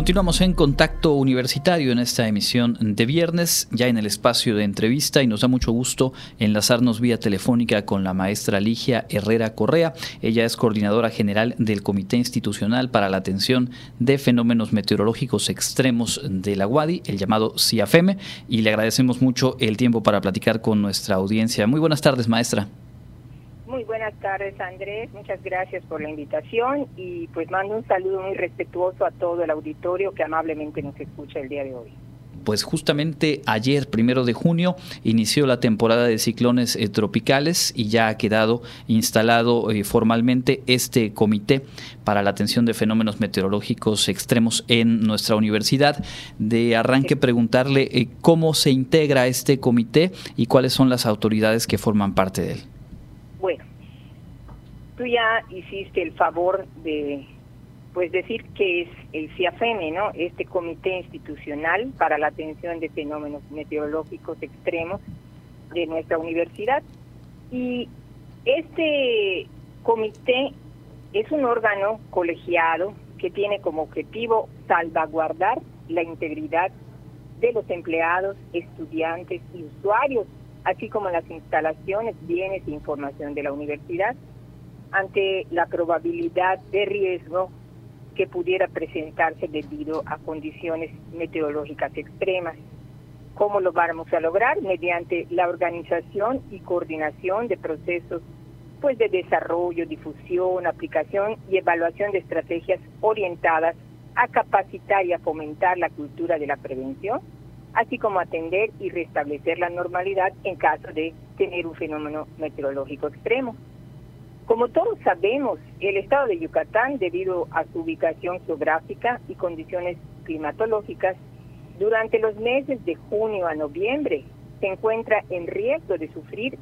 Continuamos en contacto universitario en esta emisión de viernes, ya en el espacio de entrevista y nos da mucho gusto enlazarnos vía telefónica con la maestra Ligia Herrera Correa. Ella es coordinadora general del Comité Institucional para la Atención de Fenómenos Meteorológicos Extremos de la UADI, el llamado CIAFEME, y le agradecemos mucho el tiempo para platicar con nuestra audiencia. Muy buenas tardes, maestra. Muy buenas tardes, Andrés. Muchas gracias por la invitación y pues mando un saludo muy respetuoso a todo el auditorio que amablemente nos escucha el día de hoy. Pues justamente ayer, primero de junio, inició la temporada de ciclones eh, tropicales y ya ha quedado instalado eh, formalmente este comité para la atención de fenómenos meteorológicos extremos en nuestra universidad. De arranque, preguntarle eh, cómo se integra este comité y cuáles son las autoridades que forman parte de él. Tú ya hiciste el favor de pues decir que es el CIAFEME, ¿no? Este Comité Institucional para la Atención de Fenómenos Meteorológicos Extremos de nuestra universidad. Y este comité es un órgano colegiado que tiene como objetivo salvaguardar la integridad de los empleados, estudiantes y usuarios así como las instalaciones, bienes e información de la universidad, ante la probabilidad de riesgo que pudiera presentarse debido a condiciones meteorológicas extremas. ¿Cómo lo vamos a lograr? Mediante la organización y coordinación de procesos pues de desarrollo, difusión, aplicación y evaluación de estrategias orientadas a capacitar y a fomentar la cultura de la prevención así como atender y restablecer la normalidad en caso de tener un fenómeno meteorológico extremo. Como todos sabemos, el estado de Yucatán, debido a su ubicación geográfica y condiciones climatológicas, durante los meses de junio a noviembre se encuentra en riesgo de sufrir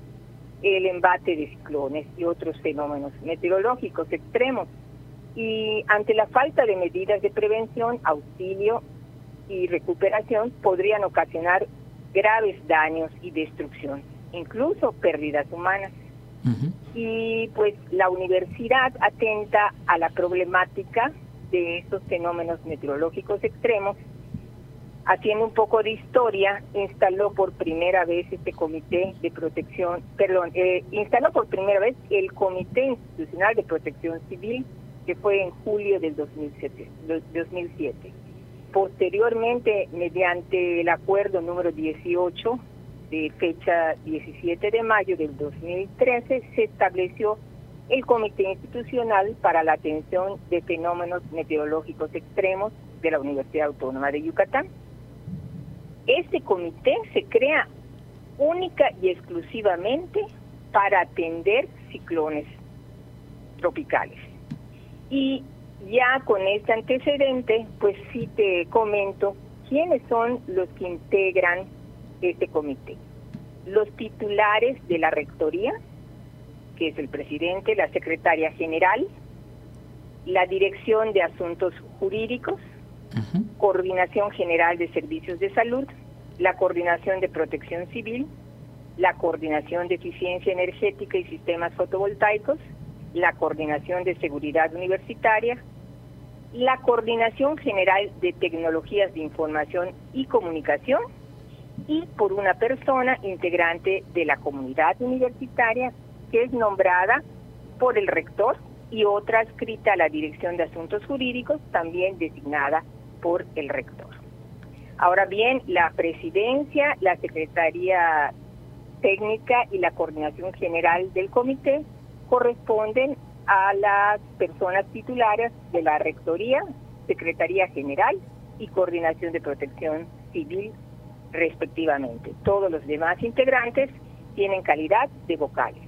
el embate de ciclones y otros fenómenos meteorológicos extremos. Y ante la falta de medidas de prevención, auxilio y recuperación podrían ocasionar graves daños y destrucción, incluso pérdidas humanas. Y pues la universidad atenta a la problemática de estos fenómenos meteorológicos extremos. Haciendo un poco de historia, instaló por primera vez este comité de protección, perdón, eh, instaló por primera vez el Comité Institucional de Protección Civil, que fue en julio del 2007. 2007 Posteriormente, mediante el acuerdo número 18 de fecha 17 de mayo del 2013, se estableció el Comité Institucional para la Atención de Fenómenos Meteorológicos Extremos de la Universidad Autónoma de Yucatán. Este comité se crea única y exclusivamente para atender ciclones tropicales. Y ya con este antecedente, pues sí te comento quiénes son los que integran este comité. Los titulares de la rectoría, que es el presidente, la secretaria general, la dirección de asuntos jurídicos, coordinación general de servicios de salud, la coordinación de protección civil, la coordinación de eficiencia energética y sistemas fotovoltaicos, la Coordinación de Seguridad Universitaria, la Coordinación General de Tecnologías de Información y Comunicación y por una persona integrante de la comunidad universitaria que es nombrada por el rector y otra escrita a la Dirección de Asuntos Jurídicos, también designada por el rector. Ahora bien, la presidencia, la Secretaría Técnica y la Coordinación General del Comité corresponden a las personas titulares de la Rectoría, Secretaría General y Coordinación de Protección Civil, respectivamente. Todos los demás integrantes tienen calidad de vocales.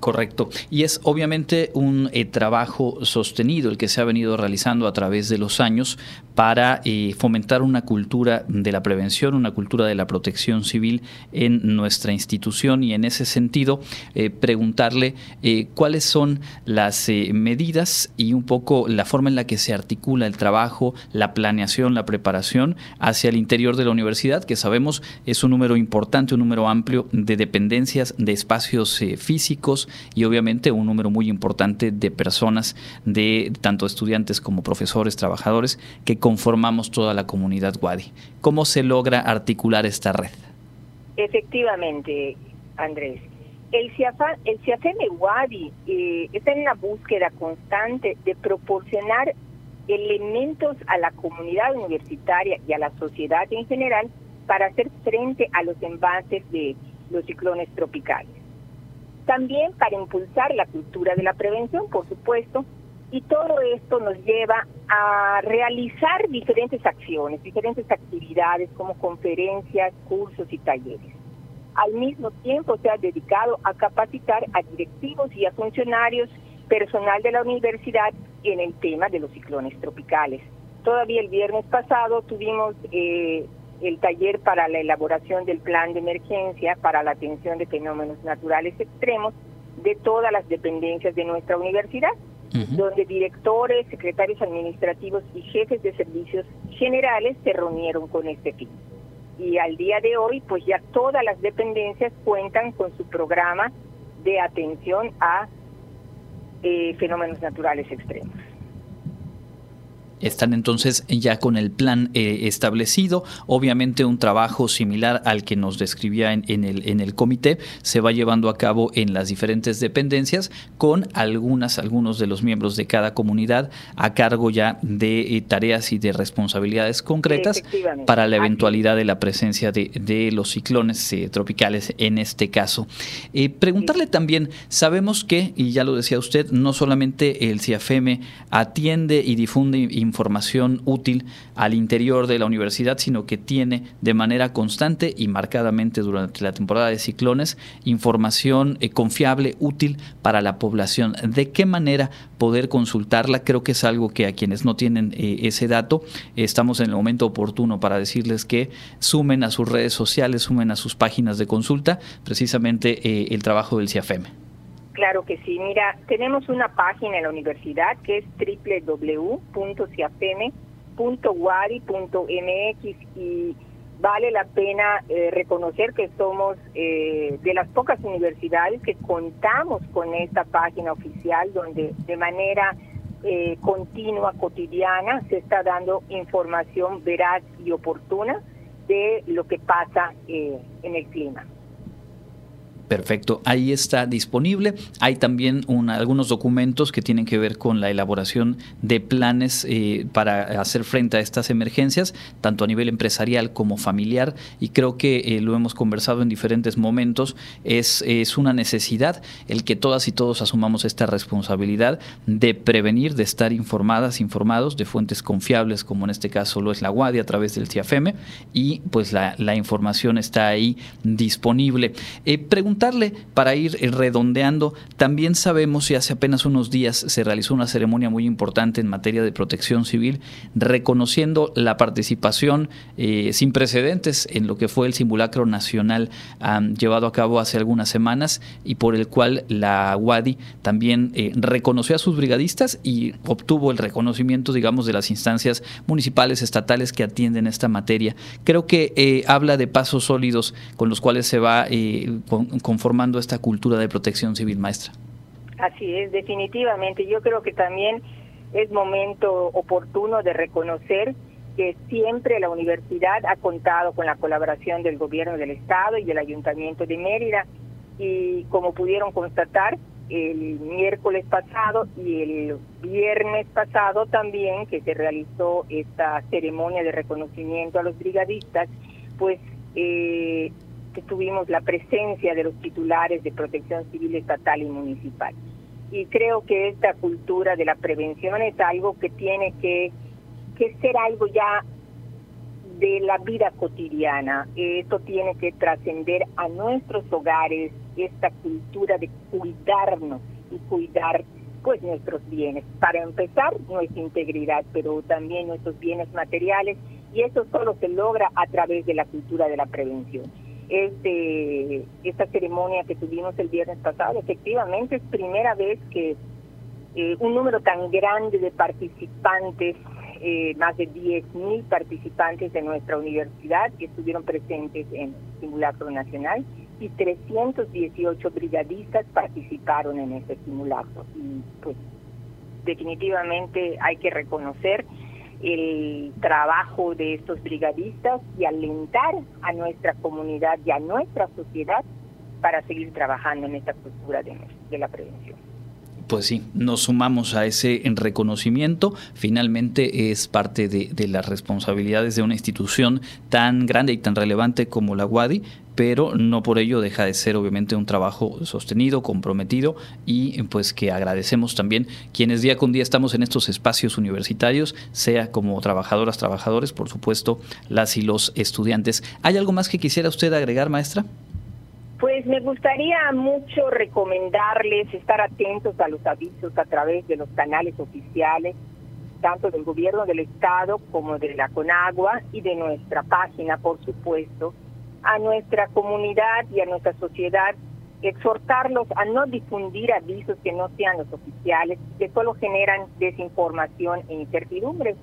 Correcto. Y es obviamente un eh, trabajo sostenido el que se ha venido realizando a través de los años para eh, fomentar una cultura de la prevención, una cultura de la protección civil en nuestra institución y en ese sentido eh, preguntarle cuáles son las medidas y un poco la forma en la que se articula el trabajo, la planeación, la preparación hacia el interior de la universidad, que sabemos es un número importante, un número amplio de dependencias, de espacios físicos, y obviamente un número muy importante de personas, de tanto estudiantes como profesores, trabajadores, que conformamos toda la comunidad Wadi. ¿Cómo se logra articular esta red? Efectivamente, Andrés. El, CIAFA, Wadi eh, está en una búsqueda constante de proporcionar elementos a la comunidad universitaria y a la sociedad en general para hacer frente a los embates de los ciclones tropicales. También para impulsar la cultura de la prevención, por supuesto, y todo esto nos lleva a realizar diferentes acciones, diferentes actividades como conferencias, cursos y talleres. Al mismo tiempo se ha dedicado a capacitar a directivos y a funcionarios personal de la universidad en el tema de los ciclones tropicales. Todavía el viernes pasado tuvimos eh, el taller para la elaboración del plan de emergencia para la atención de fenómenos naturales extremos de todas las dependencias de nuestra universidad, donde directores, secretarios administrativos y jefes de servicios generales se reunieron con este fin. Y al día de hoy, pues ya todas las dependencias cuentan con su programa de atención a eh, fenómenos naturales extremos. Están entonces ya con el plan eh, establecido. Obviamente un trabajo similar al que nos describía en, el, en el comité se va llevando a cabo en las diferentes dependencias con algunas, algunos de los miembros de cada comunidad a cargo ya de eh, tareas y de responsabilidades concretas para la eventualidad de la presencia de, de los ciclones eh, tropicales en este caso. preguntarle también, sabemos que, y ya lo decía usted, no solamente el CIAFEME atiende y difunde información útil al interior de la universidad, sino que tiene de manera constante y marcadamente durante la temporada de ciclones información eh, confiable, útil para la población. ¿De qué manera poder consultarla? Creo que es algo que a quienes no tienen eh, ese dato, estamos en el momento oportuno para decirles que sumen a sus redes sociales, sumen a sus páginas de consulta precisamente eh, el trabajo del CIAFEME. Claro que sí. Mira, tenemos una página en la universidad que es www.ciafeme.wadi.mx y vale la pena eh, reconocer que somos eh, de las pocas universidades que contamos con esta página oficial donde de manera eh, continua, cotidiana, se está dando información veraz y oportuna de lo que pasa en el clima. Perfecto, ahí está disponible. Hay también algunos documentos que tienen que ver con la elaboración de planes eh, para hacer frente a estas emergencias, tanto a nivel empresarial como familiar, y creo que eh, lo hemos conversado en diferentes momentos. Es, es una necesidad el que todas y todos asumamos esta responsabilidad de prevenir, de estar informadas, informados de fuentes confiables, como en este caso lo es la UADI a través del CIAFEME, y pues la, información está ahí disponible. Eh, para ir eh, redondeando, también sabemos y hace apenas unos días se realizó una ceremonia muy importante en materia de protección civil, reconociendo la participación eh, sin precedentes en lo que fue el simulacro nacional llevado a cabo hace algunas semanas y por el cual la UADI también eh, reconoció a sus brigadistas y obtuvo el reconocimiento, digamos, de las instancias municipales, estatales que atienden esta materia. Creo que habla de pasos sólidos con los cuales se va con, conformando esta cultura de protección civil, maestra. Así es, definitivamente. Yo creo que también es momento oportuno de reconocer que siempre la universidad ha contado con la colaboración del gobierno del estado y del ayuntamiento de Mérida y como pudieron constatar el miércoles pasado y el viernes pasado también que se realizó esta ceremonia de reconocimiento a los brigadistas, pues eh, tuvimos la presencia de los titulares de protección civil estatal y municipal. Y creo que esta cultura de la prevención es algo que tiene que, que ser algo ya de la vida cotidiana. Esto tiene que trascender a nuestros hogares, esta cultura de cuidarnos y cuidar pues nuestros bienes. Para empezar, nuestra integridad, pero también nuestros bienes materiales y eso solo se logra a través de la cultura de la prevención este, esta ceremonia que tuvimos el viernes pasado. Efectivamente, es primera vez que eh, un número tan grande de participantes, eh, más de 10.000 participantes de nuestra universidad que estuvieron presentes en Simulacro Nacional, y 318 brigadistas participaron en este simulacro. Y pues definitivamente hay que reconocer el trabajo de estos brigadistas y alentar a nuestra comunidad y a nuestra sociedad para seguir trabajando en esta cultura de, la prevención pues sí, nos sumamos a ese reconocimiento. Finalmente es parte de, de, las responsabilidades de una institución tan grande y tan relevante como la UADI, pero no por ello deja de ser obviamente un trabajo sostenido, comprometido y pues que agradecemos también quienes día con día estamos en estos espacios universitarios, sea como trabajadoras, trabajadores, por supuesto, las y los estudiantes. ¿Hay algo más que quisiera usted agregar, maestra? Pues me gustaría mucho recomendarles estar atentos a los avisos a través de los canales oficiales, tanto del gobierno del estado como de la Conagua y de nuestra página, por supuesto, a nuestra comunidad y a nuestra sociedad, exhortarlos a no difundir avisos que no sean los oficiales, que solo generan desinformación e incertidumbre.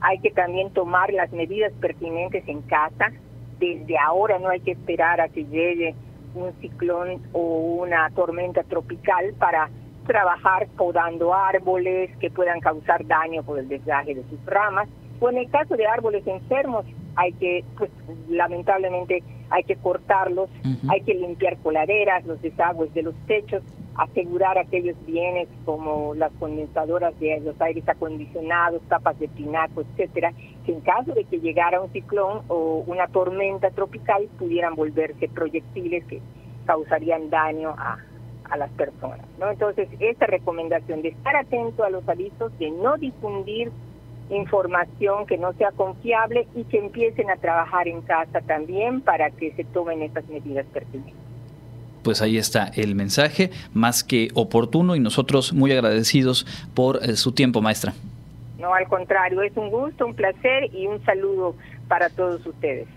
Hay que también tomar las medidas pertinentes en casa. Desde ahora no hay que esperar a que llegue un ciclón o una tormenta tropical para trabajar podando árboles que puedan causar daño por el desgaje de sus ramas. O en el caso de árboles enfermos, hay que, pues lamentablemente, hay que cortarlos, hay que limpiar coladeras, los desagües de los techos, asegurar aquellos bienes como las condensadoras de los aires acondicionados, tapas de pinaco, etcétera, que en caso de que llegara un ciclón o una tormenta tropical pudieran volverse proyectiles que causarían daño a, a las personas. ¿no? Entonces, esta recomendación de estar atento a los avisos, de no difundir información que no sea confiable y que empiecen a trabajar en casa también para que se tomen estas medidas pertinentes. Pues ahí está el mensaje, más que oportuno y nosotros muy agradecidos por eh, su tiempo, maestra. No, al contrario, es un gusto, un placer y un saludo para todos ustedes.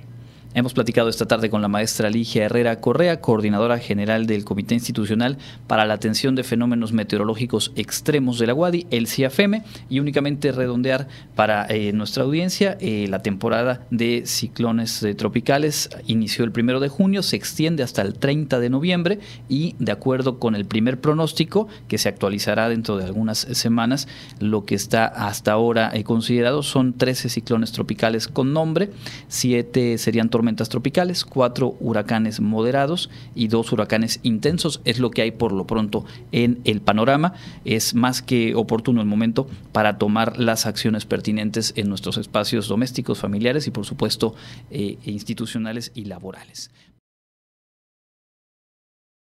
Hemos platicado esta tarde con la maestra Ligia Herrera Correa, coordinadora general del Comité Institucional para la Atención de Fenómenos Meteorológicos Extremos de la UADI, el CIAFEME, y únicamente redondear para eh, nuestra audiencia eh, la temporada de ciclones eh, tropicales. Inició el primero de junio, se extiende hasta el 30 de noviembre y de acuerdo con el primer pronóstico que se actualizará dentro de algunas semanas, lo que está hasta ahora considerado son 13 ciclones tropicales con nombre, 7 serían tormentas tropicales, cuatro huracanes moderados y dos huracanes intensos. Es lo que hay por lo pronto en el panorama. Es más que oportuno el momento para tomar las acciones pertinentes en nuestros espacios domésticos, familiares y por supuesto eh, institucionales y laborales.